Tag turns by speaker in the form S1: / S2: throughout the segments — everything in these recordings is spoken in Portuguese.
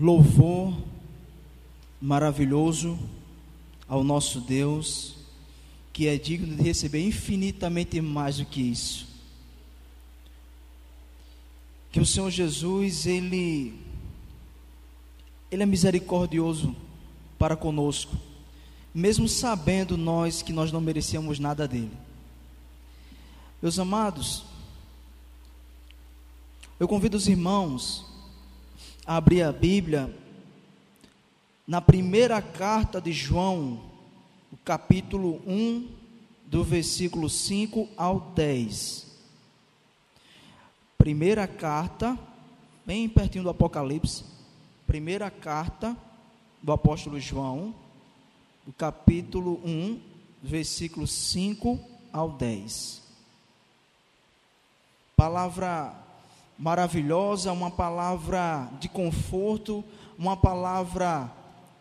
S1: louvor maravilhoso ao nosso Deus, que é digno de receber infinitamente mais do que isso. Que o Senhor Jesus, ele ele é misericordioso para conosco, mesmo sabendo nós que nós não merecíamos nada dele. Meus amados, eu convido os irmãos abrir a Bíblia na primeira carta de João, capítulo 1, do versículo 5 ao 10. Primeira carta, bem pertinho do Apocalipse, primeira carta do apóstolo João, o capítulo 1, versículo 5 ao 10. Palavra maravilhosa, uma palavra de conforto, uma palavra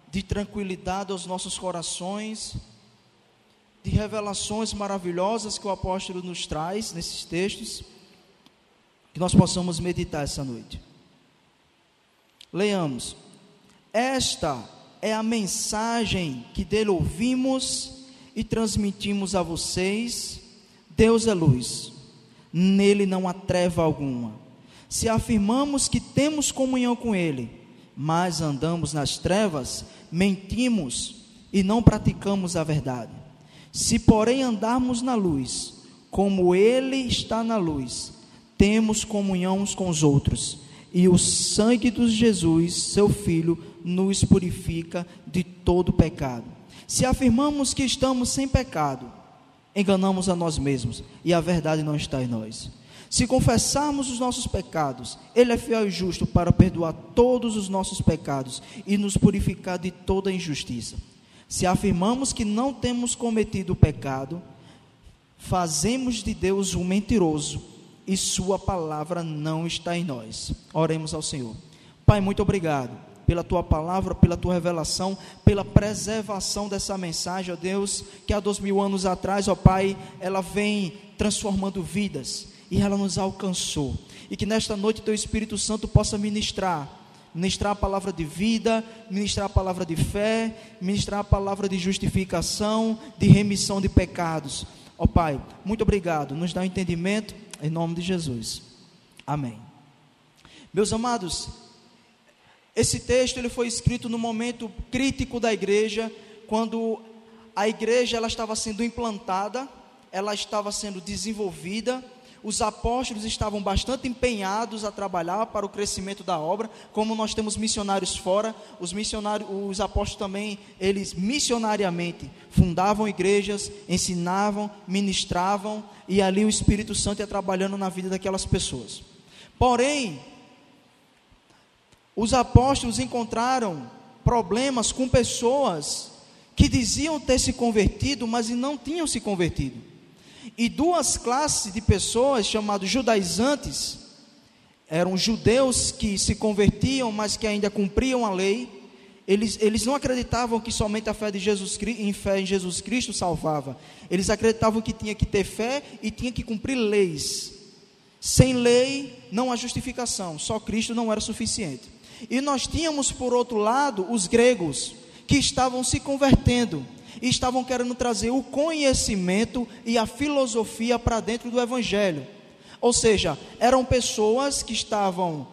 S1: de tranquilidade aos nossos corações, de revelações maravilhosas que o apóstolo nos traz nesses textos, que nós possamos meditar essa noite. Leamos. Esta é a mensagem que dele ouvimos e transmitimos a vocês. Deus é luz, nele não há treva alguma. Se afirmamos que temos comunhão com ele, mas andamos nas trevas, mentimos e não praticamos a verdade. Se, porém, andarmos na luz, como ele está na luz, temos comunhão uns com os outros e o sangue de Jesus, seu Filho, nos purifica de todo pecado. Se afirmamos que estamos sem pecado, enganamos a nós mesmos e a verdade não está em nós. Se confessarmos os nossos pecados, Ele é fiel e justo para perdoar todos os nossos pecados e nos purificar de toda injustiça. Se afirmamos que não temos cometido pecado, fazemos de Deus um mentiroso e Sua palavra não está em nós. Oremos ao Senhor. Pai, muito obrigado pela tua palavra, pela tua revelação, pela preservação dessa mensagem, ó Deus, que há dois mil anos atrás, ó Pai, ela vem transformando vidas e ela nos alcançou. E que nesta noite teu Espírito Santo possa ministrar ministrar a palavra de vida, ministrar a palavra de fé, ministrar a palavra de justificação, de remissão de pecados. Ó Pai, muito obrigado, nos dá um entendimento em nome de Jesus. Amém. Meus amados, esse texto ele foi escrito no momento crítico da igreja, quando a igreja ela estava sendo implantada, ela estava sendo desenvolvida, os apóstolos estavam bastante empenhados a trabalhar para o crescimento da obra, como nós temos missionários fora, os missionários, os apóstolos também, eles missionariamente fundavam igrejas, ensinavam, ministravam, e ali o Espírito Santo ia trabalhando na vida daquelas pessoas. Porém, os apóstolos encontraram problemas com pessoas que diziam ter se convertido, mas não tinham se convertido e duas classes de pessoas chamados judaizantes, eram judeus que se convertiam, mas que ainda cumpriam a lei. Eles, eles não acreditavam que somente a fé, de Jesus, em fé em Jesus Cristo salvava. Eles acreditavam que tinha que ter fé e tinha que cumprir leis. Sem lei não há justificação, só Cristo não era suficiente. E nós tínhamos, por outro lado, os gregos, que estavam se convertendo e estavam querendo trazer o conhecimento e a filosofia para dentro do Evangelho. Ou seja, eram pessoas que estavam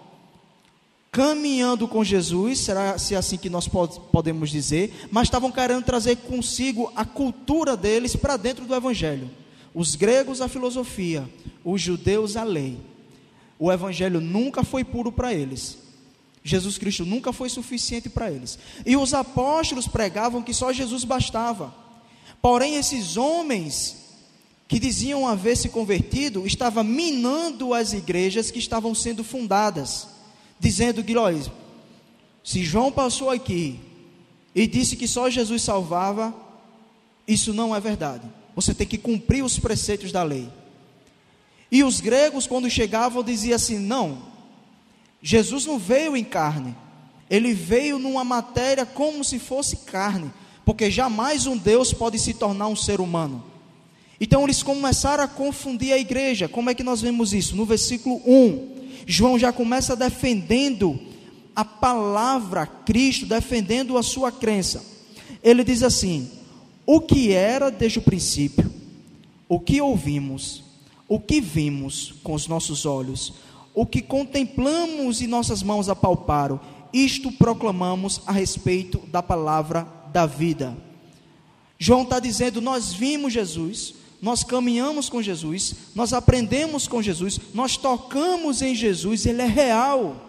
S1: caminhando com Jesus, será se é assim que nós podemos dizer, mas estavam querendo trazer consigo a cultura deles para dentro do Evangelho. Os gregos a filosofia, os judeus a lei. O Evangelho nunca foi puro para eles. Jesus Cristo nunca foi suficiente para eles. E os apóstolos pregavam que só Jesus bastava. Porém, esses homens que diziam haver se convertido estavam minando as igrejas que estavam sendo fundadas, dizendo que, olha, se João passou aqui e disse que só Jesus salvava, isso não é verdade. Você tem que cumprir os preceitos da lei. E os gregos, quando chegavam, diziam assim: não, Jesus não veio em carne, ele veio numa matéria como se fosse carne, porque jamais um Deus pode se tornar um ser humano. Então eles começaram a confundir a igreja. Como é que nós vemos isso? No versículo 1, João já começa defendendo a palavra Cristo, defendendo a sua crença. Ele diz assim: o que era desde o princípio, o que ouvimos, o que vimos com os nossos olhos, o que contemplamos e nossas mãos apalparam, isto proclamamos a respeito da palavra da vida. João está dizendo: nós vimos Jesus, nós caminhamos com Jesus, nós aprendemos com Jesus, nós tocamos em Jesus, Ele é real.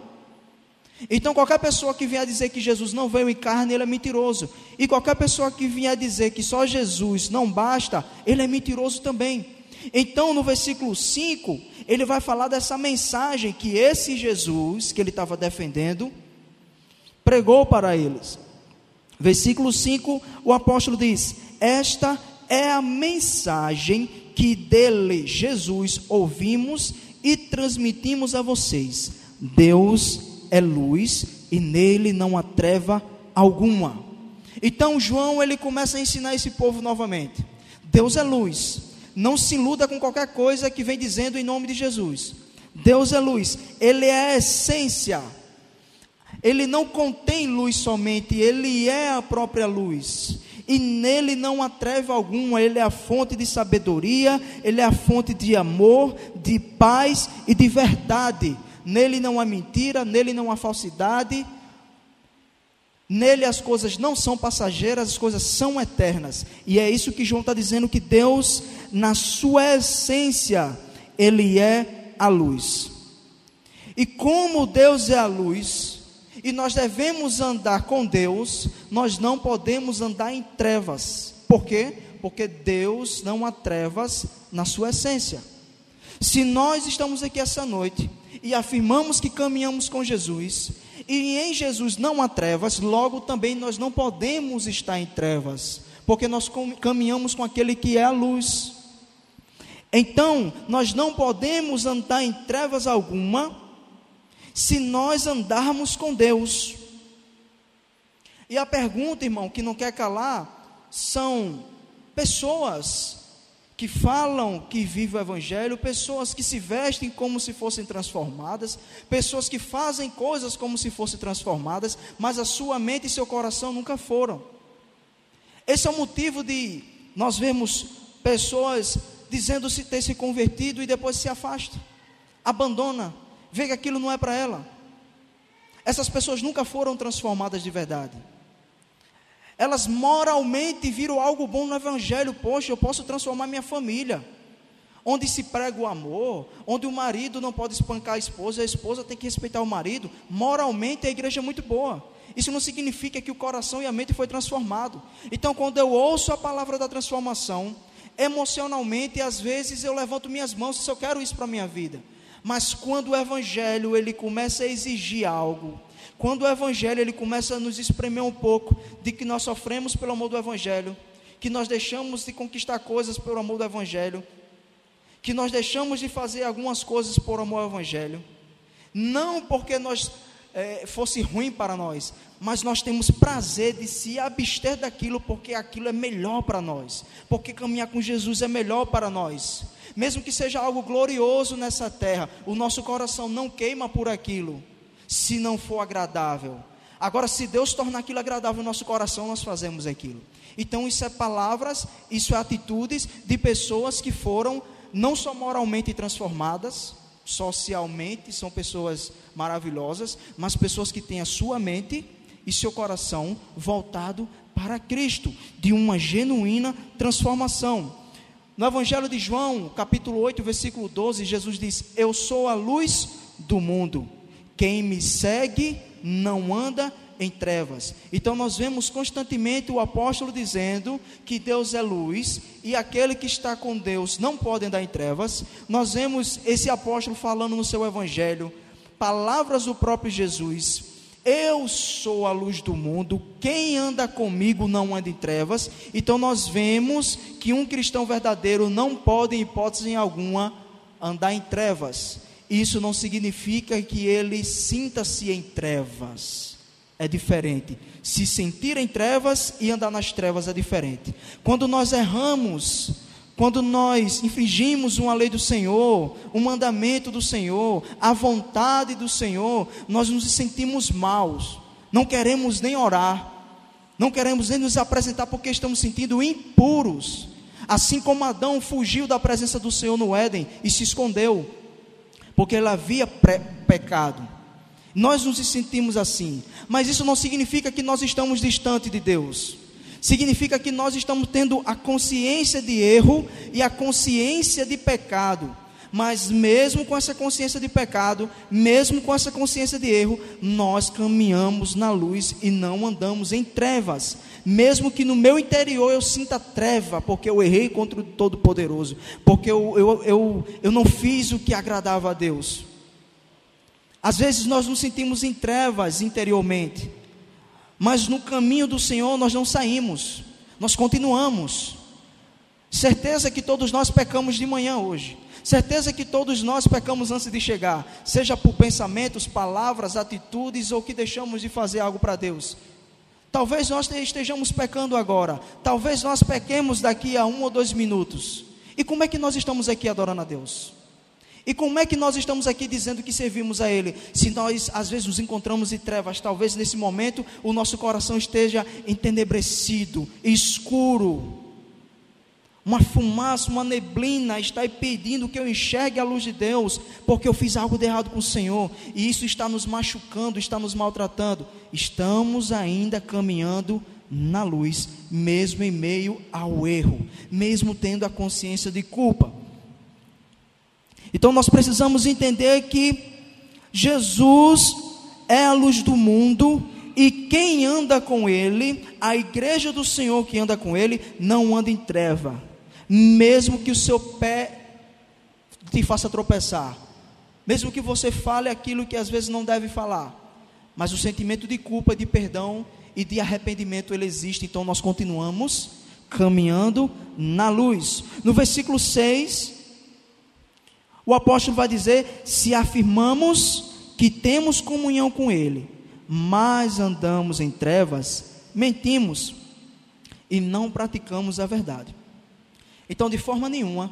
S1: Então, qualquer pessoa que vier dizer que Jesus não veio em carne, ele é mentiroso. E qualquer pessoa que vier dizer que só Jesus não basta, ele é mentiroso também. Então, no versículo 5, ele vai falar dessa mensagem que esse Jesus, que ele estava defendendo, pregou para eles. Versículo 5, o apóstolo diz: Esta é a mensagem que dele, Jesus, ouvimos e transmitimos a vocês. Deus é luz e nele não há treva alguma. Então João ele começa a ensinar esse povo novamente. Deus é luz. Não se iluda com qualquer coisa que vem dizendo em nome de Jesus. Deus é luz. Ele é a essência. Ele não contém luz somente, ele é a própria luz. E nele não há treva alguma, ele é a fonte de sabedoria, ele é a fonte de amor, de paz e de verdade nele não há mentira, nele não há falsidade, nele as coisas não são passageiras, as coisas são eternas. E é isso que João está dizendo: que Deus, na sua essência, Ele é a luz. E como Deus é a luz, e nós devemos andar com Deus, nós não podemos andar em trevas. Por quê? Porque Deus não há trevas na sua essência. Se nós estamos aqui essa noite e afirmamos que caminhamos com Jesus, e em Jesus não há trevas, logo também nós não podemos estar em trevas, porque nós caminhamos com aquele que é a luz. Então, nós não podemos andar em trevas alguma se nós andarmos com Deus. E a pergunta, irmão, que não quer calar, são pessoas que falam que vivem o Evangelho, pessoas que se vestem como se fossem transformadas, pessoas que fazem coisas como se fossem transformadas, mas a sua mente e seu coração nunca foram. Esse é o motivo de nós vermos pessoas dizendo-se ter se convertido e depois se afasta, abandona, vê que aquilo não é para ela. Essas pessoas nunca foram transformadas de verdade elas moralmente viram algo bom no Evangelho. Poxa, eu posso transformar minha família. Onde se prega o amor, onde o marido não pode espancar a esposa, a esposa tem que respeitar o marido. Moralmente a igreja é muito boa. Isso não significa que o coração e a mente foi transformado. Então, quando eu ouço a palavra da transformação, emocionalmente, às vezes eu levanto minhas mãos se eu quero isso para a minha vida. Mas quando o evangelho ele começa a exigir algo, quando o evangelho ele começa a nos espremer um pouco de que nós sofremos pelo amor do evangelho, que nós deixamos de conquistar coisas pelo amor do evangelho, que nós deixamos de fazer algumas coisas por amor ao evangelho, não porque nós é, fosse ruim para nós, mas nós temos prazer de se abster daquilo porque aquilo é melhor para nós, porque caminhar com Jesus é melhor para nós. Mesmo que seja algo glorioso nessa terra, o nosso coração não queima por aquilo se não for agradável. Agora, se Deus tornar aquilo agradável no nosso coração, nós fazemos aquilo. Então, isso é palavras, isso é atitudes de pessoas que foram não só moralmente transformadas, socialmente, são pessoas maravilhosas, mas pessoas que têm a sua mente e seu coração voltado para Cristo, de uma genuína transformação. No Evangelho de João, capítulo 8, versículo 12, Jesus diz: Eu sou a luz do mundo. Quem me segue não anda em trevas. Então nós vemos constantemente o apóstolo dizendo que Deus é luz e aquele que está com Deus não pode andar em trevas. Nós vemos esse apóstolo falando no seu evangelho palavras do próprio Jesus. Eu sou a luz do mundo, quem anda comigo não anda em trevas. Então nós vemos que um cristão verdadeiro não pode, em hipótese alguma, andar em trevas. Isso não significa que ele sinta-se em trevas. É diferente. Se sentir em trevas e andar nas trevas é diferente. Quando nós erramos quando nós infringimos uma lei do Senhor, um mandamento do Senhor, a vontade do Senhor, nós nos sentimos maus, não queremos nem orar, não queremos nem nos apresentar porque estamos sentindo impuros. Assim como Adão fugiu da presença do Senhor no Éden e se escondeu, porque ele havia pecado. Nós nos sentimos assim, mas isso não significa que nós estamos distante de Deus significa que nós estamos tendo a consciência de erro e a consciência de pecado. Mas mesmo com essa consciência de pecado, mesmo com essa consciência de erro, nós caminhamos na luz e não andamos em trevas. Mesmo que no meu interior eu sinta treva, porque eu errei contra o Todo-Poderoso, porque eu, eu, eu, eu não fiz o que agradava a Deus. Às vezes nós nos sentimos em trevas interiormente, mas no caminho do Senhor nós não saímos, nós continuamos. Certeza que todos nós pecamos de manhã hoje. Certeza que todos nós pecamos antes de chegar, seja por pensamentos, palavras, atitudes ou que deixamos de fazer algo para Deus. Talvez nós estejamos pecando agora, talvez nós pequemos daqui a um ou dois minutos. E como é que nós estamos aqui adorando a Deus? E como é que nós estamos aqui dizendo que servimos a Ele? Se nós às vezes nos encontramos em trevas, talvez nesse momento o nosso coração esteja entenebrecido, escuro. Uma fumaça, uma neblina está impedindo que eu enxergue a luz de Deus, porque eu fiz algo de errado com o Senhor, e isso está nos machucando, está nos maltratando. Estamos ainda caminhando na luz, mesmo em meio ao erro, mesmo tendo a consciência de culpa. Então nós precisamos entender que Jesus é a luz do mundo e quem anda com ele, a igreja do Senhor que anda com ele, não anda em treva, mesmo que o seu pé te faça tropeçar, mesmo que você fale aquilo que às vezes não deve falar, mas o sentimento de culpa, de perdão e de arrependimento ele existe, então nós continuamos caminhando na luz. No versículo 6, o apóstolo vai dizer: se afirmamos que temos comunhão com Ele, mas andamos em trevas, mentimos e não praticamos a verdade. Então, de forma nenhuma,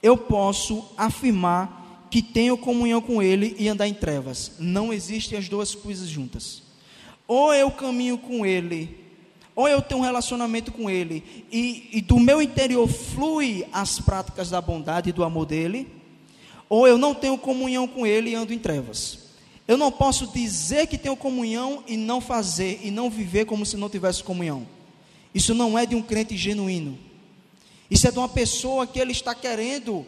S1: eu posso afirmar que tenho comunhão com Ele e andar em trevas. Não existem as duas coisas juntas. Ou eu caminho com Ele ou eu tenho um relacionamento com Ele e, e, do meu interior flui as práticas da bondade e do amor dele, ou eu não tenho comunhão com Ele e ando em trevas. Eu não posso dizer que tenho comunhão e não fazer e não viver como se não tivesse comunhão. Isso não é de um crente genuíno. Isso é de uma pessoa que ele está querendo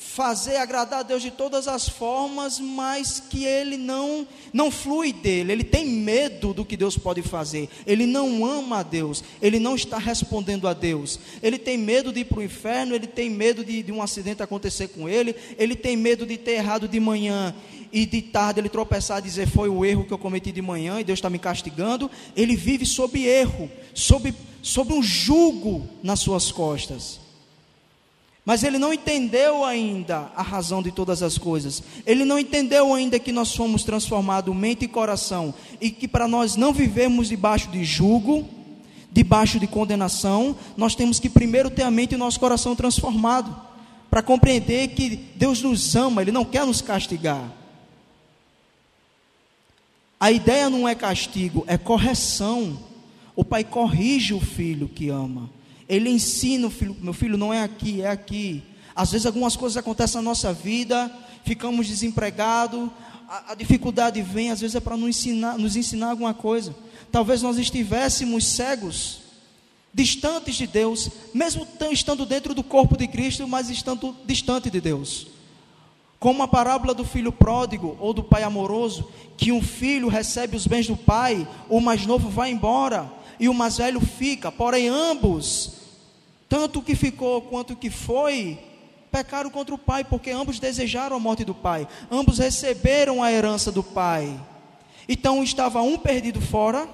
S1: fazer agradar a Deus de todas as formas, mas que ele não não flui dele, ele tem medo do que Deus pode fazer, ele não ama a Deus, ele não está respondendo a Deus, ele tem medo de ir para o inferno, ele tem medo de, de um acidente acontecer com ele, ele tem medo de ter errado de manhã e de tarde ele tropeçar e dizer foi o erro que eu cometi de manhã e Deus está me castigando, ele vive sob erro, sob, sob um jugo nas suas costas. Mas ele não entendeu ainda a razão de todas as coisas. Ele não entendeu ainda que nós fomos transformados mente e coração e que para nós não vivermos debaixo de jugo, debaixo de condenação, nós temos que primeiro ter a mente e o nosso coração transformado para compreender que Deus nos ama, ele não quer nos castigar. A ideia não é castigo, é correção. O pai corrige o filho que ama. Ele ensina o filho, meu filho, não é aqui, é aqui. Às vezes algumas coisas acontecem na nossa vida, ficamos desempregados, a, a dificuldade vem, às vezes é para nos ensinar, nos ensinar alguma coisa. Talvez nós estivéssemos cegos, distantes de Deus, mesmo estando dentro do corpo de Cristo, mas estando distante de Deus. Como a parábola do filho pródigo ou do pai amoroso, que um filho recebe os bens do pai, o mais novo vai embora e o mais velho fica, porém ambos tanto o que ficou quanto o que foi, pecaram contra o pai, porque ambos desejaram a morte do pai, ambos receberam a herança do pai. Então estava um perdido fora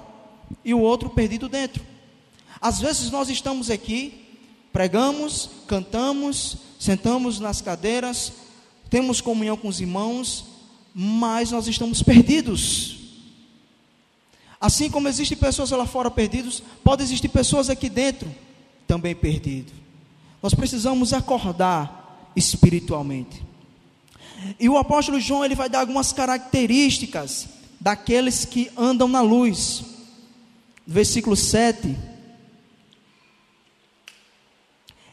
S1: e o outro perdido dentro. Às vezes nós estamos aqui, pregamos, cantamos, sentamos nas cadeiras, temos comunhão com os irmãos, mas nós estamos perdidos. Assim como existem pessoas lá fora perdidos, pode existir pessoas aqui dentro também perdido. Nós precisamos acordar espiritualmente. E o apóstolo João ele vai dar algumas características daqueles que andam na luz. Versículo 7.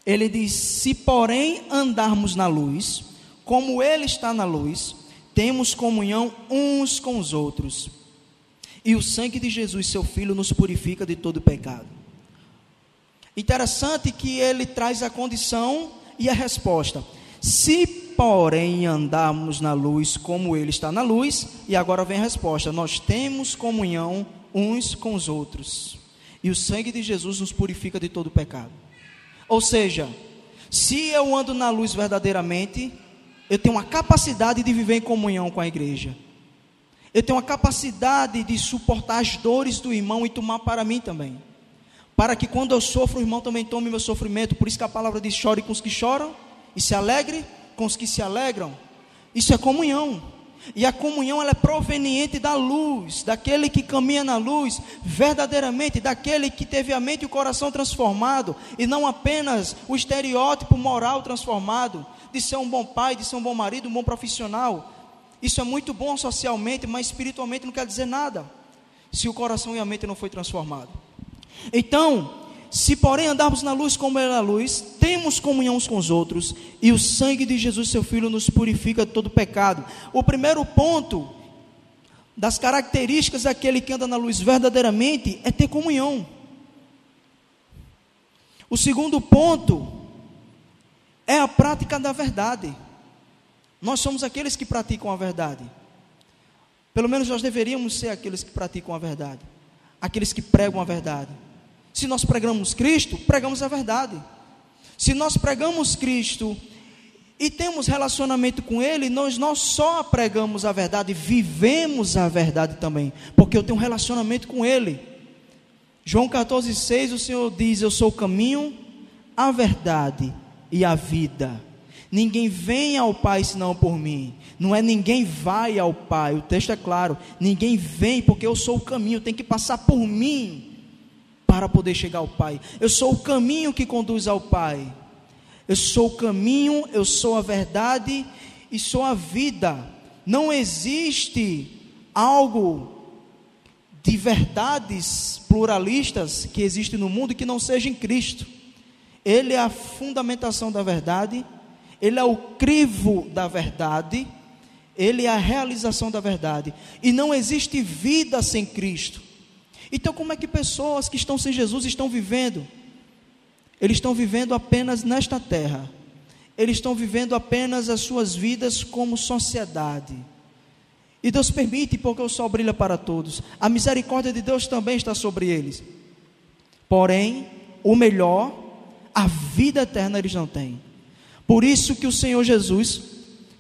S1: Ele diz: Se, porém, andarmos na luz, como Ele está na luz, temos comunhão uns com os outros. E o sangue de Jesus, seu Filho, nos purifica de todo pecado. Interessante que ele traz a condição e a resposta. Se, porém, andarmos na luz como Ele está na luz, e agora vem a resposta: nós temos comunhão uns com os outros. E o sangue de Jesus nos purifica de todo pecado. Ou seja, se eu ando na luz verdadeiramente, eu tenho uma capacidade de viver em comunhão com a igreja. Eu tenho uma capacidade de suportar as dores do irmão e tomar para mim também. Para que quando eu sofro, o irmão também tome meu sofrimento. Por isso que a palavra diz: chore com os que choram e se alegre com os que se alegram. Isso é comunhão. E a comunhão ela é proveniente da luz, daquele que caminha na luz, verdadeiramente, daquele que teve a mente e o coração transformado, e não apenas o estereótipo moral transformado, de ser um bom pai, de ser um bom marido, um bom profissional. Isso é muito bom socialmente, mas espiritualmente não quer dizer nada, se o coração e a mente não foi transformado. Então, se porém andarmos na luz como é a luz, temos comunhão uns com os outros, e o sangue de Jesus, seu Filho, nos purifica de todo pecado. O primeiro ponto das características daquele que anda na luz verdadeiramente é ter comunhão. O segundo ponto é a prática da verdade. Nós somos aqueles que praticam a verdade. Pelo menos nós deveríamos ser aqueles que praticam a verdade, aqueles que pregam a verdade. Se nós pregamos Cristo, pregamos a verdade. Se nós pregamos Cristo e temos relacionamento com Ele, nós não só pregamos a verdade, vivemos a verdade também, porque eu tenho um relacionamento com Ele. João 14,6 o Senhor diz: Eu sou o caminho, a verdade e a vida. Ninguém vem ao Pai senão por mim. Não é ninguém vai ao Pai, o texto é claro. Ninguém vem porque eu sou o caminho, tem que passar por mim para poder chegar ao Pai. Eu sou o caminho que conduz ao Pai. Eu sou o caminho, eu sou a verdade e sou a vida. Não existe algo de verdades pluralistas que existe no mundo que não seja em Cristo. Ele é a fundamentação da verdade, ele é o crivo da verdade, ele é a realização da verdade. E não existe vida sem Cristo. Então, como é que pessoas que estão sem Jesus estão vivendo? Eles estão vivendo apenas nesta terra. Eles estão vivendo apenas as suas vidas como sociedade. E Deus permite, porque o sol brilha para todos. A misericórdia de Deus também está sobre eles. Porém, o melhor, a vida eterna eles não têm. Por isso que o Senhor Jesus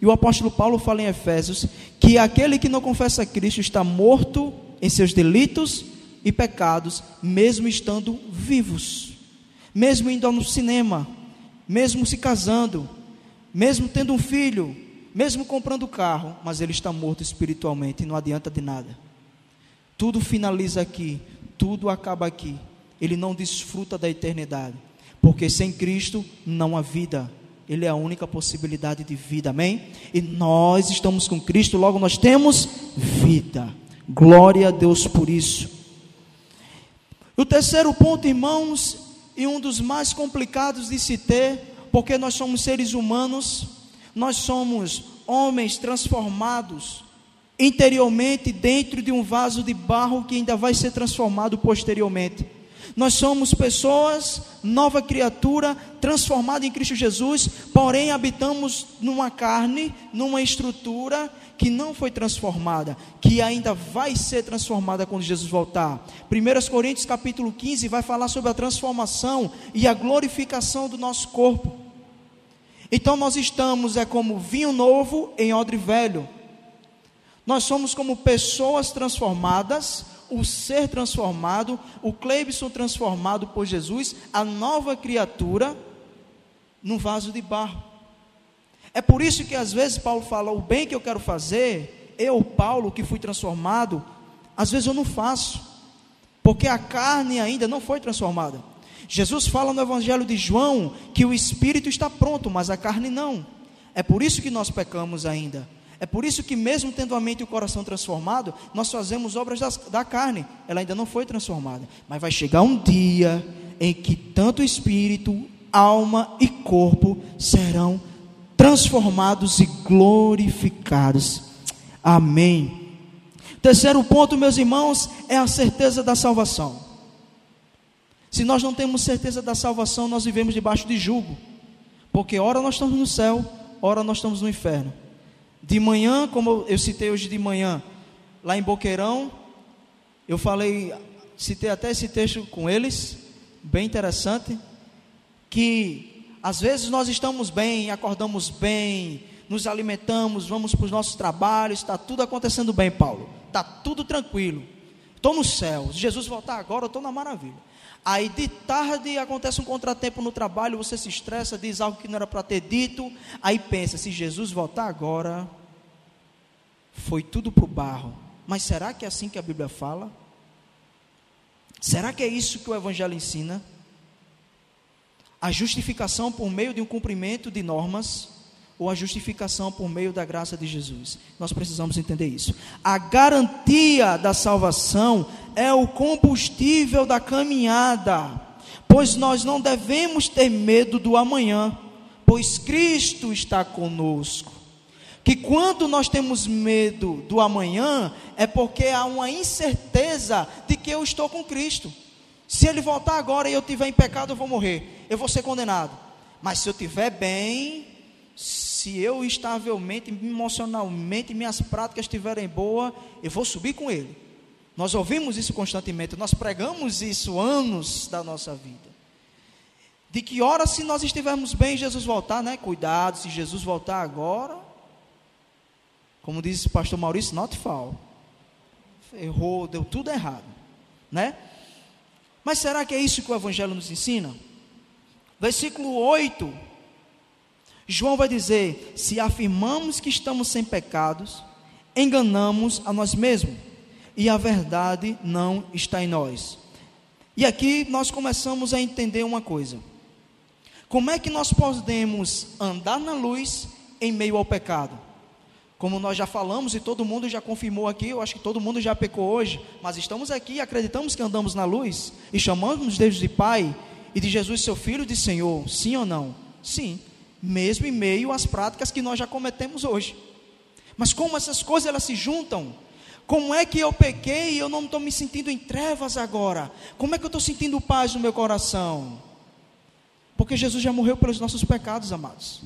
S1: e o apóstolo Paulo falam em Efésios que aquele que não confessa Cristo está morto em seus delitos e pecados, mesmo estando vivos, mesmo indo ao cinema, mesmo se casando, mesmo tendo um filho, mesmo comprando carro, mas ele está morto espiritualmente e não adianta de nada. Tudo finaliza aqui, tudo acaba aqui. Ele não desfruta da eternidade, porque sem Cristo não há vida. Ele é a única possibilidade de vida, amém? E nós estamos com Cristo, logo nós temos vida. Glória a Deus por isso. O terceiro ponto, irmãos, e um dos mais complicados de se ter, porque nós somos seres humanos, nós somos homens transformados interiormente dentro de um vaso de barro que ainda vai ser transformado posteriormente. Nós somos pessoas, nova criatura, transformada em Cristo Jesus, porém habitamos numa carne, numa estrutura que não foi transformada, que ainda vai ser transformada quando Jesus voltar. 1 Coríntios capítulo 15 vai falar sobre a transformação e a glorificação do nosso corpo. Então nós estamos é como vinho novo em odre velho. Nós somos como pessoas transformadas, o ser transformado, o Cleibson transformado por Jesus, a nova criatura no vaso de barro. É por isso que às vezes Paulo fala: o bem que eu quero fazer, eu, Paulo, que fui transformado, às vezes eu não faço, porque a carne ainda não foi transformada. Jesus fala no Evangelho de João que o espírito está pronto, mas a carne não. É por isso que nós pecamos ainda. É por isso que, mesmo tendo a mente e o coração transformado, nós fazemos obras das, da carne. Ela ainda não foi transformada. Mas vai chegar um dia em que tanto espírito, alma e corpo serão transformados e glorificados. Amém. Terceiro ponto, meus irmãos, é a certeza da salvação. Se nós não temos certeza da salvação, nós vivemos debaixo de julgo. Porque ora nós estamos no céu, ora nós estamos no inferno. De manhã, como eu citei hoje de manhã, lá em Boqueirão, eu falei, citei até esse texto com eles, bem interessante, que às vezes nós estamos bem, acordamos bem, nos alimentamos, vamos para os nossos trabalhos, está tudo acontecendo bem, Paulo, está tudo tranquilo, estou no céu, se Jesus voltar agora, eu estou na maravilha. Aí de tarde acontece um contratempo no trabalho, você se estressa, diz algo que não era para ter dito, aí pensa, se Jesus voltar agora, foi tudo para o barro. Mas será que é assim que a Bíblia fala? Será que é isso que o Evangelho ensina? A justificação por meio de um cumprimento de normas ou a justificação por meio da graça de Jesus. Nós precisamos entender isso. A garantia da salvação é o combustível da caminhada, pois nós não devemos ter medo do amanhã, pois Cristo está conosco. Que quando nós temos medo do amanhã, é porque há uma incerteza de que eu estou com Cristo. Se ele voltar agora e eu estiver em pecado, eu vou morrer, eu vou ser condenado. Mas se eu estiver bem, se eu estavelmente, emocionalmente, minhas práticas estiverem boas, eu vou subir com ele. Nós ouvimos isso constantemente, nós pregamos isso anos da nossa vida. De que hora, se nós estivermos bem, Jesus voltar, né? Cuidado, se Jesus voltar agora, como diz o pastor Maurício, not fall. Errou, deu tudo errado, né? Mas será que é isso que o Evangelho nos ensina? Versículo 8 João vai dizer: se afirmamos que estamos sem pecados, enganamos a nós mesmos, e a verdade não está em nós. E aqui nós começamos a entender uma coisa: como é que nós podemos andar na luz em meio ao pecado? Como nós já falamos e todo mundo já confirmou aqui, eu acho que todo mundo já pecou hoje, mas estamos aqui e acreditamos que andamos na luz e chamamos Deus de Pai e de Jesus, seu Filho, de Senhor, sim ou não? Sim mesmo em meio às práticas que nós já cometemos hoje. Mas como essas coisas elas se juntam? Como é que eu pequei e eu não estou me sentindo em trevas agora? Como é que eu estou sentindo paz no meu coração? Porque Jesus já morreu pelos nossos pecados, amados.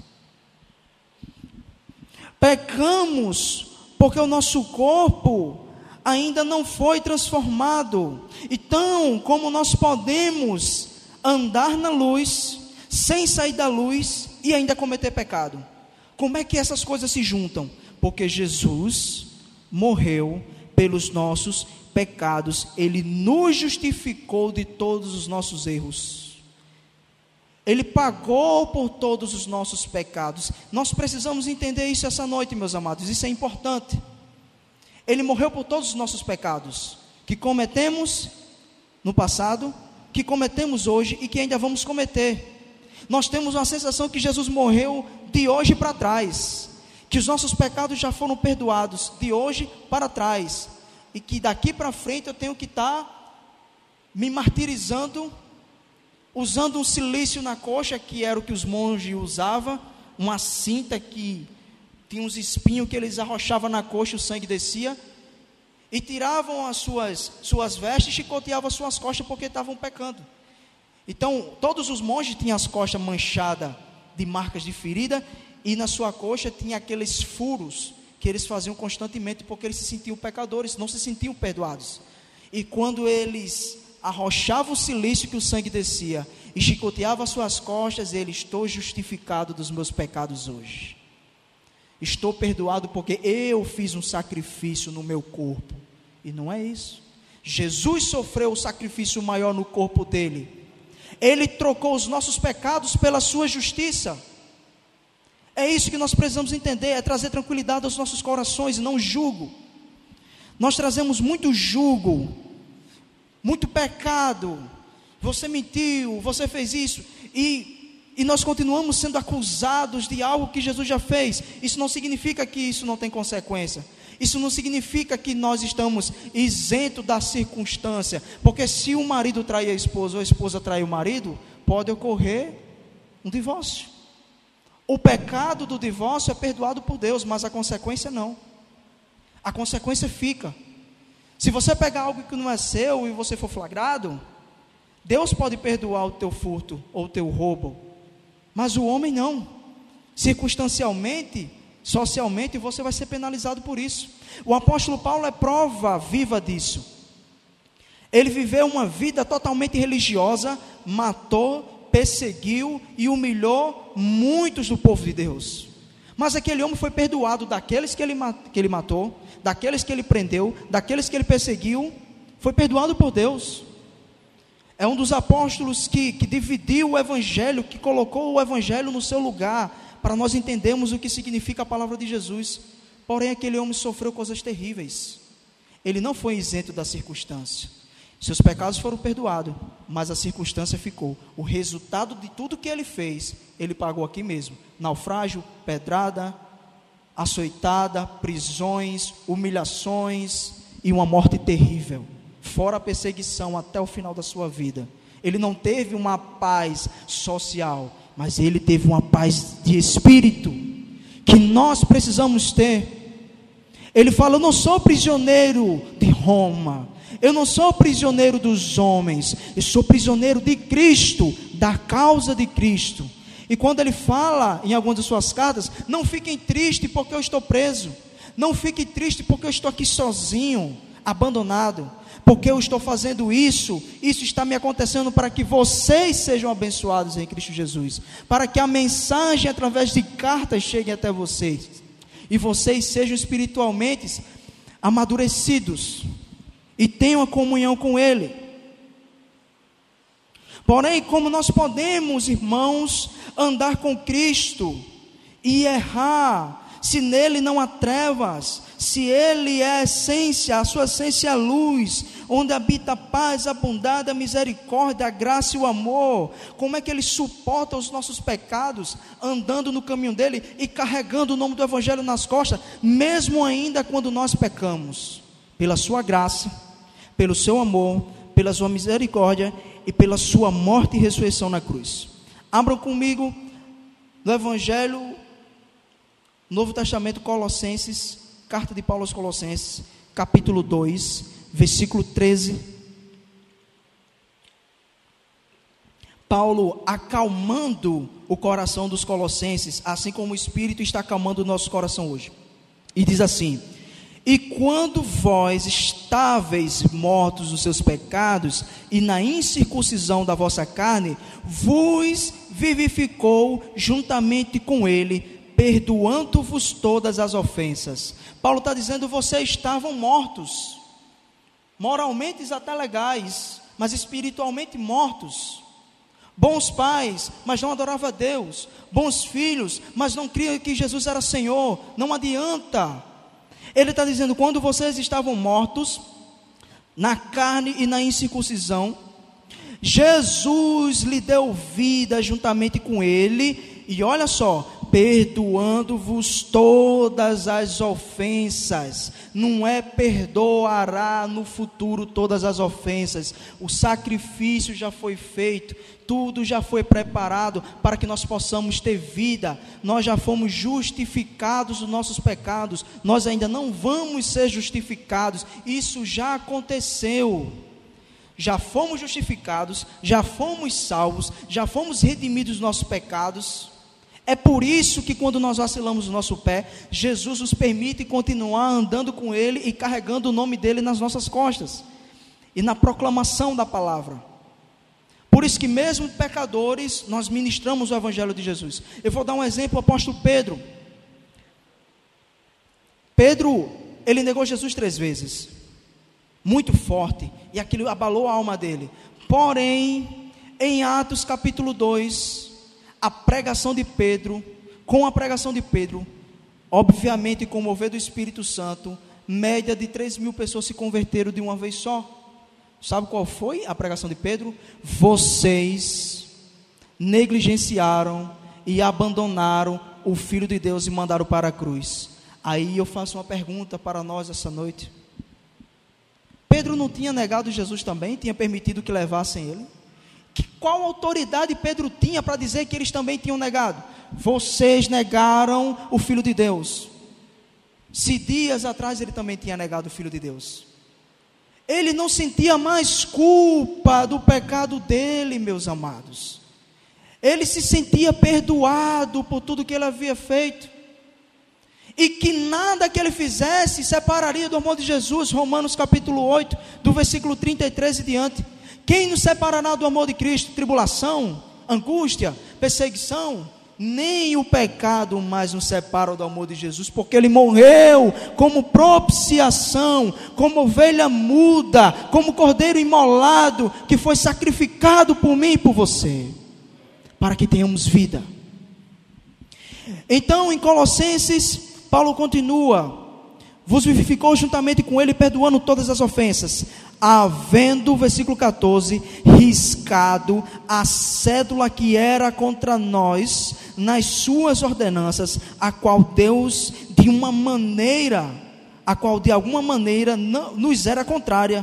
S1: Pecamos porque o nosso corpo ainda não foi transformado. Então, como nós podemos andar na luz sem sair da luz e ainda cometer pecado. Como é que essas coisas se juntam? Porque Jesus morreu pelos nossos pecados, ele nos justificou de todos os nossos erros. Ele pagou por todos os nossos pecados. Nós precisamos entender isso essa noite, meus amados. Isso é importante. Ele morreu por todos os nossos pecados que cometemos no passado, que cometemos hoje e que ainda vamos cometer nós temos uma sensação que Jesus morreu de hoje para trás, que os nossos pecados já foram perdoados de hoje para trás, e que daqui para frente eu tenho que estar tá me martirizando, usando um silício na coxa, que era o que os monges usavam, uma cinta que tinha uns espinhos que eles arrochavam na coxa, o sangue descia, e tiravam as suas, suas vestes e chicoteavam as suas costas porque estavam pecando. Então, todos os monges tinham as costas manchadas de marcas de ferida e na sua coxa tinha aqueles furos que eles faziam constantemente porque eles se sentiam pecadores, não se sentiam perdoados. E quando eles arrochavam o silício que o sangue descia e chicoteavam as suas costas, ele estou justificado dos meus pecados hoje. Estou perdoado porque eu fiz um sacrifício no meu corpo. E não é isso. Jesus sofreu o sacrifício maior no corpo dele ele trocou os nossos pecados pela sua justiça. É isso que nós precisamos entender, é trazer tranquilidade aos nossos corações, não julgo. Nós trazemos muito julgo, muito pecado, você mentiu, você fez isso, e, e nós continuamos sendo acusados de algo que Jesus já fez. Isso não significa que isso não tem consequência. Isso não significa que nós estamos isentos da circunstância, porque se o marido trair a esposa ou a esposa trair o marido, pode ocorrer um divórcio. O pecado do divórcio é perdoado por Deus, mas a consequência não. A consequência fica. Se você pegar algo que não é seu e você for flagrado, Deus pode perdoar o teu furto ou o teu roubo, mas o homem não. Circunstancialmente, socialmente, você vai ser penalizado por isso. O apóstolo Paulo é prova viva disso. Ele viveu uma vida totalmente religiosa, matou, perseguiu e humilhou muitos do povo de Deus. Mas aquele homem foi perdoado daqueles que ele, que ele matou, daqueles que ele prendeu, daqueles que ele perseguiu, foi perdoado por Deus. É um dos apóstolos que, que dividiu o evangelho, que colocou o evangelho no seu lugar, para nós entendermos o que significa a palavra de Jesus. Porém, aquele homem sofreu coisas terríveis. Ele não foi isento da circunstância. Seus pecados foram perdoados, mas a circunstância ficou. O resultado de tudo que ele fez, ele pagou aqui mesmo: naufrágio, pedrada, açoitada, prisões, humilhações e uma morte terrível, fora a perseguição até o final da sua vida. Ele não teve uma paz social, mas ele teve uma paz de espírito que nós precisamos ter. Ele fala: Eu não sou prisioneiro de Roma, eu não sou prisioneiro dos homens, eu sou prisioneiro de Cristo, da causa de Cristo. E quando ele fala em algumas de suas cartas, não fiquem tristes porque eu estou preso. Não fiquem tristes porque eu estou aqui sozinho, abandonado. Porque eu estou fazendo isso, isso está me acontecendo para que vocês sejam abençoados em Cristo Jesus. Para que a mensagem através de cartas chegue até vocês. E vocês sejam espiritualmente amadurecidos. E tenham a comunhão com Ele. Porém, como nós podemos, irmãos, andar com Cristo e errar, se nele não há trevas, se ele é a essência, a sua essência é a luz, onde habita a paz, a bondade, a misericórdia, a graça e o amor, como é que ele suporta os nossos pecados, andando no caminho dele e carregando o nome do Evangelho nas costas, mesmo ainda quando nós pecamos, pela sua graça, pelo seu amor, pela sua misericórdia e pela sua morte e ressurreição na cruz. Abram comigo no Evangelho, Novo Testamento, Colossenses, carta de Paulo aos Colossenses, capítulo 2, versículo 13. Paulo acalmando o coração dos colossenses, assim como o Espírito está acalmando o nosso coração hoje. E diz assim: e quando vós estáveis mortos nos seus pecados e na incircuncisão da vossa carne, vos vivificou juntamente com ele, perdoando-vos todas as ofensas. Paulo está dizendo: vocês estavam mortos, moralmente até legais, mas espiritualmente mortos. Bons pais, mas não adoravam a Deus. Bons filhos, mas não criam que Jesus era Senhor. Não adianta ele está dizendo: quando vocês estavam mortos na carne e na incircuncisão, Jesus lhe deu vida juntamente com ele, e olha só, perdoando-vos todas as ofensas. Não é perdoará no futuro todas as ofensas. O sacrifício já foi feito, tudo já foi preparado para que nós possamos ter vida. Nós já fomos justificados dos nossos pecados. Nós ainda não vamos ser justificados. Isso já aconteceu já fomos justificados, já fomos salvos, já fomos redimidos dos nossos pecados. É por isso que quando nós vacilamos o nosso pé, Jesus nos permite continuar andando com Ele e carregando o nome dele nas nossas costas e na proclamação da palavra. Por isso que mesmo pecadores, nós ministramos o Evangelho de Jesus. Eu vou dar um exemplo, o apóstolo Pedro. Pedro, ele negou Jesus três vezes. Muito forte. E aquilo abalou a alma dele. Porém, em Atos capítulo 2, a pregação de Pedro, com a pregação de Pedro, obviamente com o mover do Espírito Santo, média de 3 mil pessoas se converteram de uma vez só. Sabe qual foi a pregação de Pedro? Vocês negligenciaram e abandonaram o Filho de Deus e mandaram para a cruz. Aí eu faço uma pergunta para nós essa noite. Pedro não tinha negado Jesus também, tinha permitido que levassem ele? Qual autoridade Pedro tinha para dizer que eles também tinham negado? Vocês negaram o Filho de Deus. Se dias atrás ele também tinha negado o Filho de Deus. Ele não sentia mais culpa do pecado dele, meus amados. Ele se sentia perdoado por tudo que ele havia feito. E que nada que ele fizesse separaria do amor de Jesus. Romanos capítulo 8, do versículo 33 e diante. Quem nos separará do amor de Cristo? Tribulação, angústia, perseguição, nem o pecado mais nos separa do amor de Jesus, porque ele morreu como propiciação, como ovelha muda, como cordeiro imolado, que foi sacrificado por mim e por você, para que tenhamos vida. Então, em Colossenses, Paulo continua: vos vivificou juntamente com ele, perdoando todas as ofensas, havendo, versículo 14, riscado a cédula que era contra nós nas suas ordenanças, a qual Deus, de uma maneira, a qual de alguma maneira não, nos era contrária,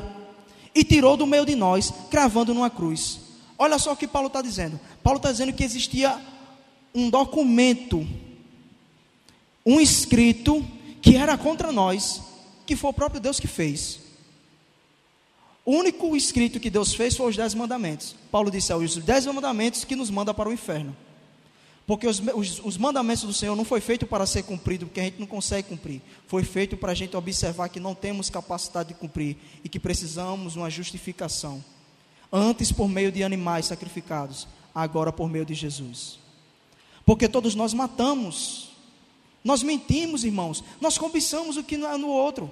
S1: e tirou do meio de nós, cravando numa cruz. Olha só o que Paulo está dizendo. Paulo está dizendo que existia um documento, um escrito, que era contra nós, que foi o próprio Deus que fez. O único escrito que Deus fez foi os dez mandamentos. Paulo disse é os dez mandamentos que nos manda para o inferno. Porque os, os, os, mandamentos do Senhor não foi feito para ser cumprido, porque a gente não consegue cumprir. Foi feito para a gente observar que não temos capacidade de cumprir e que precisamos de uma justificação. Antes por meio de animais sacrificados, agora por meio de Jesus. Porque todos nós matamos. Nós mentimos, irmãos. Nós cobiçamos o que não é no outro.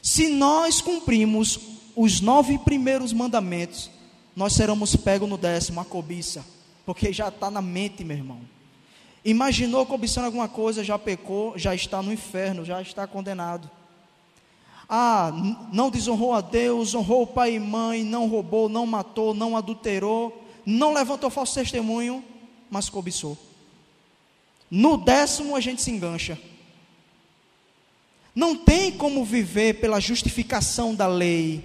S1: Se nós cumprimos os nove primeiros mandamentos, nós seremos pegos no décimo, a cobiça, porque já está na mente, meu irmão. Imaginou cobiçando alguma coisa, já pecou, já está no inferno, já está condenado. Ah, não desonrou a Deus, honrou o pai e mãe, não roubou, não matou, não adulterou, não levantou falso testemunho, mas cobiçou. No décimo a gente se engancha. Não tem como viver pela justificação da lei,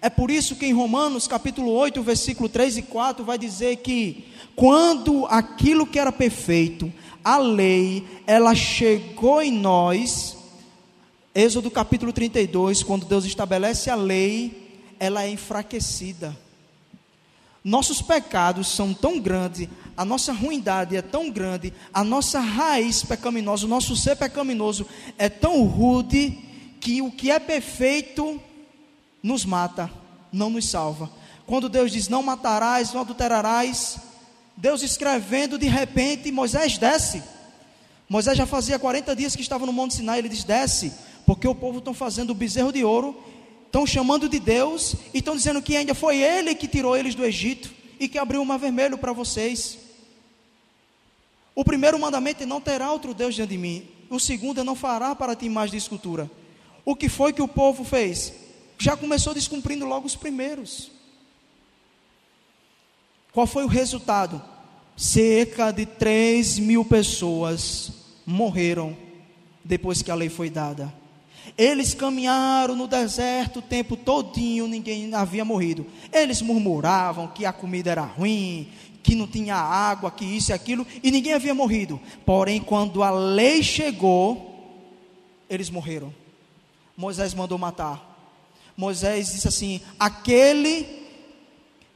S1: é por isso que em Romanos capítulo 8, versículo 3 e 4 vai dizer que quando aquilo que era perfeito, a lei, ela chegou em nós, Êxodo capítulo 32, quando Deus estabelece a lei, ela é enfraquecida. Nossos pecados são tão grandes, a nossa ruindade é tão grande, a nossa raiz pecaminosa, o nosso ser pecaminoso é tão rude, que o que é perfeito nos mata, não nos salva. Quando Deus diz: Não matarás, não adulterarás, Deus escrevendo, de repente, Moisés desce. Moisés já fazia 40 dias que estava no Monte Sinai, ele diz: Desce, porque o povo estão fazendo o bezerro de ouro, estão chamando de Deus e estão dizendo que ainda foi ele que tirou eles do Egito e que abriu o mar vermelho para vocês. O primeiro mandamento é: Não terá outro Deus diante de mim. O segundo é: Não fará para ti mais de escultura. O que foi que o povo fez? já começou descumprindo logo os primeiros. Qual foi o resultado? Cerca de 3 mil pessoas morreram depois que a lei foi dada. Eles caminharam no deserto o tempo todinho, ninguém havia morrido. Eles murmuravam que a comida era ruim, que não tinha água, que isso e aquilo, e ninguém havia morrido. Porém, quando a lei chegou, eles morreram. Moisés mandou matar. Moisés disse assim: aquele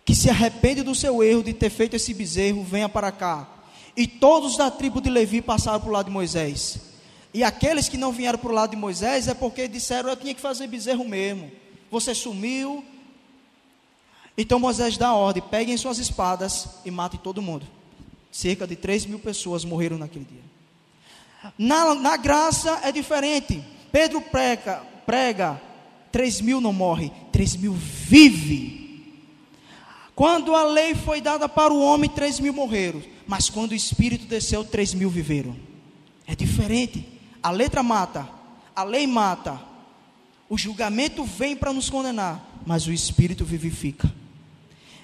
S1: que se arrepende do seu erro de ter feito esse bezerro, venha para cá. E todos da tribo de Levi passaram para o lado de Moisés. E aqueles que não vieram para o lado de Moisés é porque disseram: eu tinha que fazer bezerro mesmo. Você sumiu. Então Moisés dá a ordem: peguem suas espadas e matem todo mundo. Cerca de 3 mil pessoas morreram naquele dia. Na, na graça é diferente. Pedro prega, prega 3 mil não morre, 3 mil vive. Quando a lei foi dada para o homem, 3 mil morreram. Mas quando o Espírito desceu, 3 mil viveram. É diferente. A letra mata, a lei mata. O julgamento vem para nos condenar. mas o Espírito vivifica.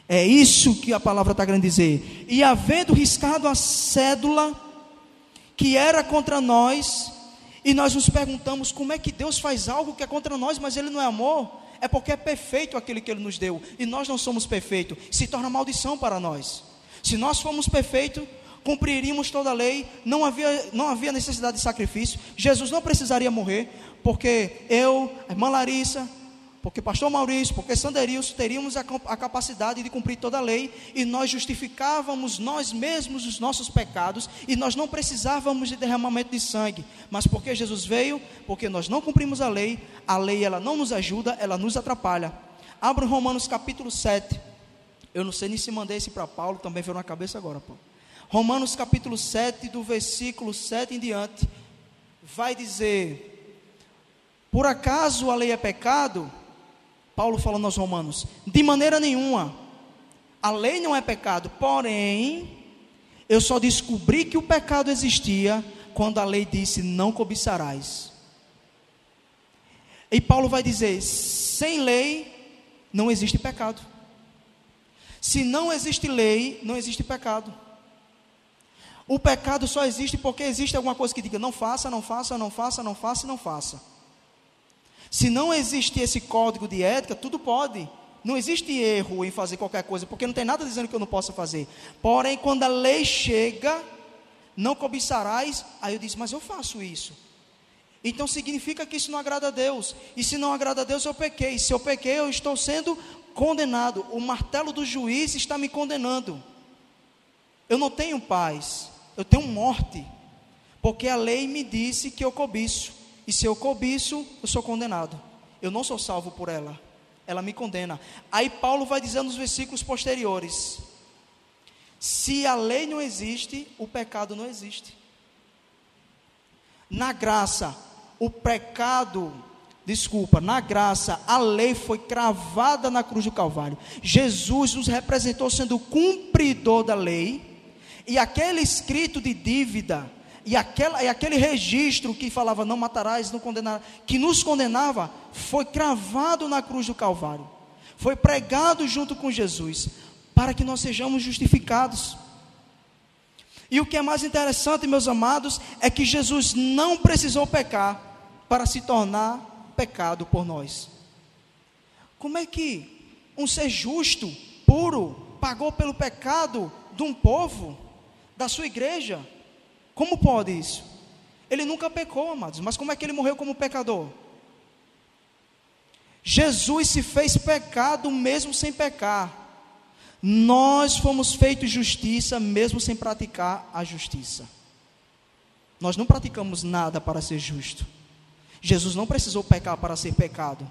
S1: É isso que a palavra está querendo dizer. E havendo riscado a cédula que era contra nós, e nós nos perguntamos como é que Deus faz algo que é contra nós, mas Ele não é amor. É porque é perfeito aquele que Ele nos deu, e nós não somos perfeitos, se torna maldição para nós. Se nós formos perfeitos, cumpriríamos toda a lei, não havia, não havia necessidade de sacrifício, Jesus não precisaria morrer, porque eu, a irmã Larissa, porque pastor Maurício, porque Sanderilson teríamos a, a, capacidade de cumprir toda a lei e nós justificávamos nós mesmos os nossos pecados e nós não precisávamos de derramamento de sangue, mas porque Jesus veio, porque nós não cumprimos a lei, a lei ela não nos ajuda, ela nos atrapalha. Abra Romanos capítulo 7. Eu não sei nem se mandei esse para Paulo, também veio na cabeça agora, Paulo. Romanos capítulo 7, do versículo 7 em diante, vai dizer: Por acaso a lei é pecado? Paulo falando aos Romanos: de maneira nenhuma, a lei não é pecado, porém, eu só descobri que o pecado existia quando a lei disse: não cobiçarás. E Paulo vai dizer: sem lei não existe pecado. Se não existe lei, não existe pecado. O pecado só existe porque existe alguma coisa que diga: não faça, não faça, não faça, não faça, não faça. Se não existe esse código de ética, tudo pode. Não existe erro em fazer qualquer coisa, porque não tem nada dizendo que eu não possa fazer. Porém, quando a lei chega, não cobiçarás, aí eu disse, mas eu faço isso. Então significa que isso não agrada a Deus. E se não agrada a Deus, eu pequei. Se eu pequei, eu estou sendo condenado. O martelo do juiz está me condenando. Eu não tenho paz, eu tenho morte. Porque a lei me disse que eu cobiço. E se eu cobiço, eu sou condenado. Eu não sou salvo por ela. Ela me condena. Aí Paulo vai dizendo nos versículos posteriores: se a lei não existe, o pecado não existe. Na graça, o pecado, desculpa, na graça, a lei foi cravada na cruz do Calvário. Jesus nos representou sendo cumpridor da lei, e aquele escrito de dívida e, aquela, e aquele registro que falava não matarás, não condenarás, que nos condenava, foi cravado na cruz do Calvário, foi pregado junto com Jesus, para que nós sejamos justificados. E o que é mais interessante, meus amados, é que Jesus não precisou pecar para se tornar pecado por nós. Como é que um ser justo, puro, pagou pelo pecado de um povo, da sua igreja? Como pode isso? Ele nunca pecou, amados, mas como é que ele morreu como pecador? Jesus se fez pecado mesmo sem pecar. Nós fomos feitos justiça mesmo sem praticar a justiça. Nós não praticamos nada para ser justo. Jesus não precisou pecar para ser pecado.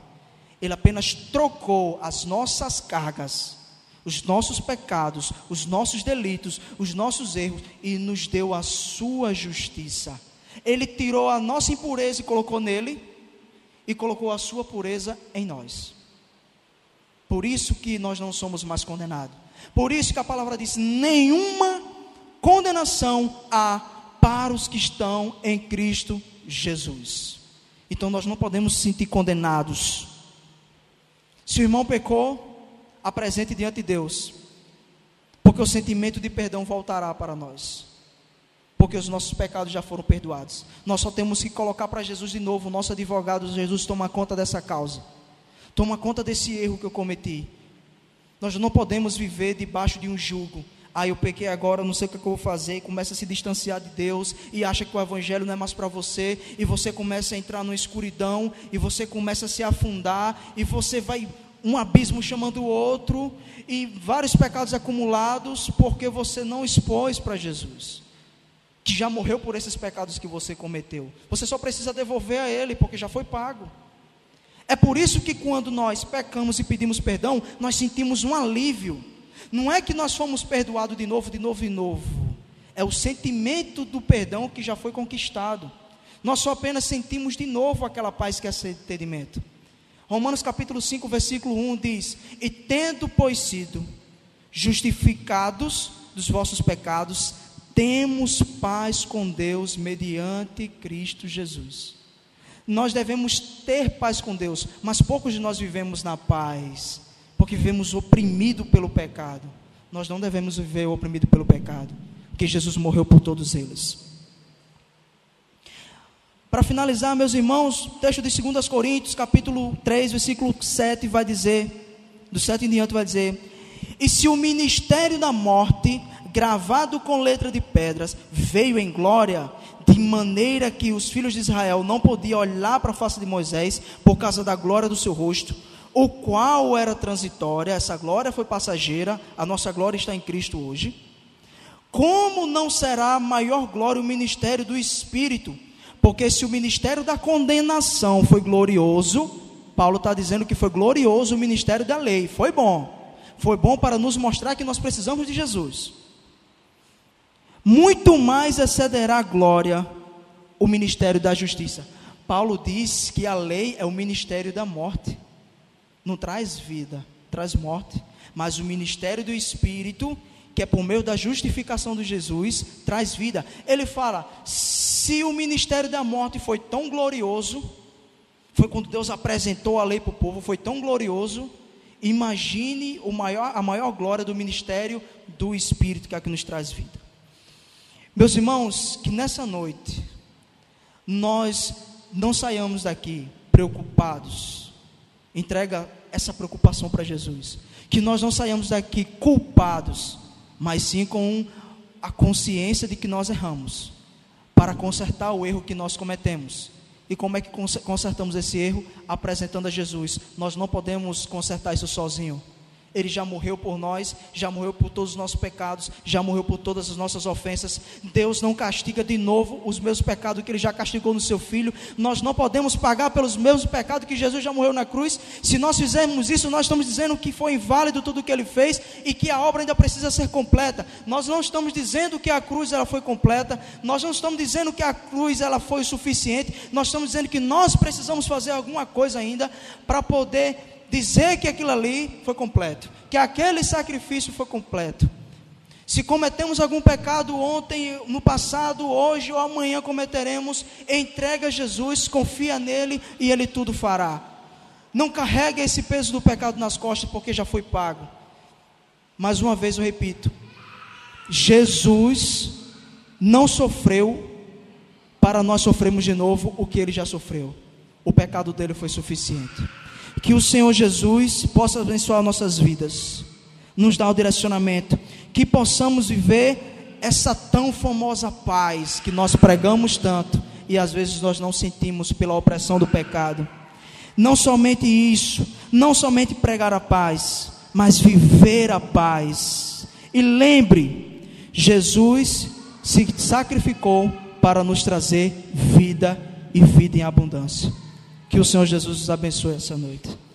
S1: Ele apenas trocou as nossas cargas os nossos pecados, os nossos delitos, os nossos erros e nos deu a sua justiça. Ele tirou a nossa impureza e colocou nele e colocou a sua pureza em nós. Por isso que nós não somos mais condenados. Por isso que a palavra diz: nenhuma condenação há para os que estão em Cristo Jesus. Então nós não podemos se sentir condenados. Se o irmão pecou, apresente diante de Deus, porque o sentimento de perdão voltará para nós, porque os nossos pecados já foram perdoados. Nós só temos que colocar para Jesus de novo, o nosso advogado Jesus toma conta dessa causa, toma conta desse erro que eu cometi. Nós não podemos viver debaixo de um jugo. Ah, eu pequei agora, não sei o que eu vou fazer, começa a se distanciar de Deus e acha que o evangelho não é mais para você, e você começa a entrar numa escuridão, e você começa a se afundar, e você vai um abismo chamando o outro e vários pecados acumulados porque você não expôs para Jesus, que já morreu por esses pecados que você cometeu. Você só precisa devolver a Ele porque já foi pago. É por isso que quando nós pecamos e pedimos perdão, nós sentimos um alívio. Não é que nós fomos perdoados de novo, de novo e novo. É o sentimento do perdão que já foi conquistado. Nós só apenas sentimos de novo aquela paz que é entendimento. Romanos capítulo 5, versículo 1 diz: E tendo, pois, sido justificados dos vossos pecados, temos paz com Deus mediante Cristo Jesus. Nós devemos ter paz com Deus, mas poucos de nós vivemos na paz, porque vivemos oprimido pelo pecado. Nós não devemos viver oprimido pelo pecado, porque Jesus morreu por todos eles. Para finalizar, meus irmãos, o texto de 2 Coríntios, capítulo 3, versículo 7, vai dizer, do 7 em diante vai dizer, e se o ministério da morte, gravado com letra de pedras, veio em glória, de maneira que os filhos de Israel não podiam olhar para a face de Moisés por causa da glória do seu rosto, o qual era transitória, essa glória foi passageira, a nossa glória está em Cristo hoje. Como não será maior glória o ministério do Espírito? Porque se o ministério da condenação foi glorioso, Paulo está dizendo que foi glorioso o ministério da lei, foi bom. Foi bom para nos mostrar que nós precisamos de Jesus. Muito mais excederá a glória o ministério da justiça. Paulo diz que a lei é o ministério da morte, não traz vida, traz morte. Mas o ministério do Espírito que é por meio da justificação de Jesus, traz vida. Ele fala: se o ministério da morte foi tão glorioso, foi quando Deus apresentou a lei para o povo, foi tão glorioso, imagine maior, a maior glória do ministério do Espírito que é que nos traz vida. Meus irmãos, que nessa noite nós não saiamos daqui preocupados. Entrega essa preocupação para Jesus. Que nós não saiamos daqui culpados mas sim com a consciência de que nós erramos, para consertar o erro que nós cometemos. E como é que consertamos esse erro? Apresentando a Jesus. Nós não podemos consertar isso sozinho. Ele já morreu por nós, já morreu por todos os nossos pecados, já morreu por todas as nossas ofensas. Deus não castiga de novo os meus pecados que ele já castigou no seu filho. Nós não podemos pagar pelos mesmos pecados que Jesus já morreu na cruz. Se nós fizermos isso, nós estamos dizendo que foi inválido tudo o que ele fez e que a obra ainda precisa ser completa. Nós não estamos dizendo que a cruz ela foi completa, nós não estamos dizendo que a cruz ela foi suficiente. Nós estamos dizendo que nós precisamos fazer alguma coisa ainda para poder dizer que aquilo ali foi completo, que aquele sacrifício foi completo. Se cometemos algum pecado ontem, no passado, hoje ou amanhã cometeremos, entrega a Jesus, confia nele e ele tudo fará. Não carrega esse peso do pecado nas costas porque já foi pago. Mais uma vez eu repito: Jesus não sofreu para nós sofrermos de novo o que ele já sofreu. O pecado dele foi suficiente. Que o Senhor Jesus possa abençoar nossas vidas, nos dar o direcionamento, que possamos viver essa tão famosa paz que nós pregamos tanto e às vezes nós não sentimos pela opressão do pecado. Não somente isso, não somente pregar a paz, mas viver a paz. E lembre, Jesus se sacrificou para nos trazer vida e vida em abundância. Que o Senhor Jesus nos abençoe essa noite.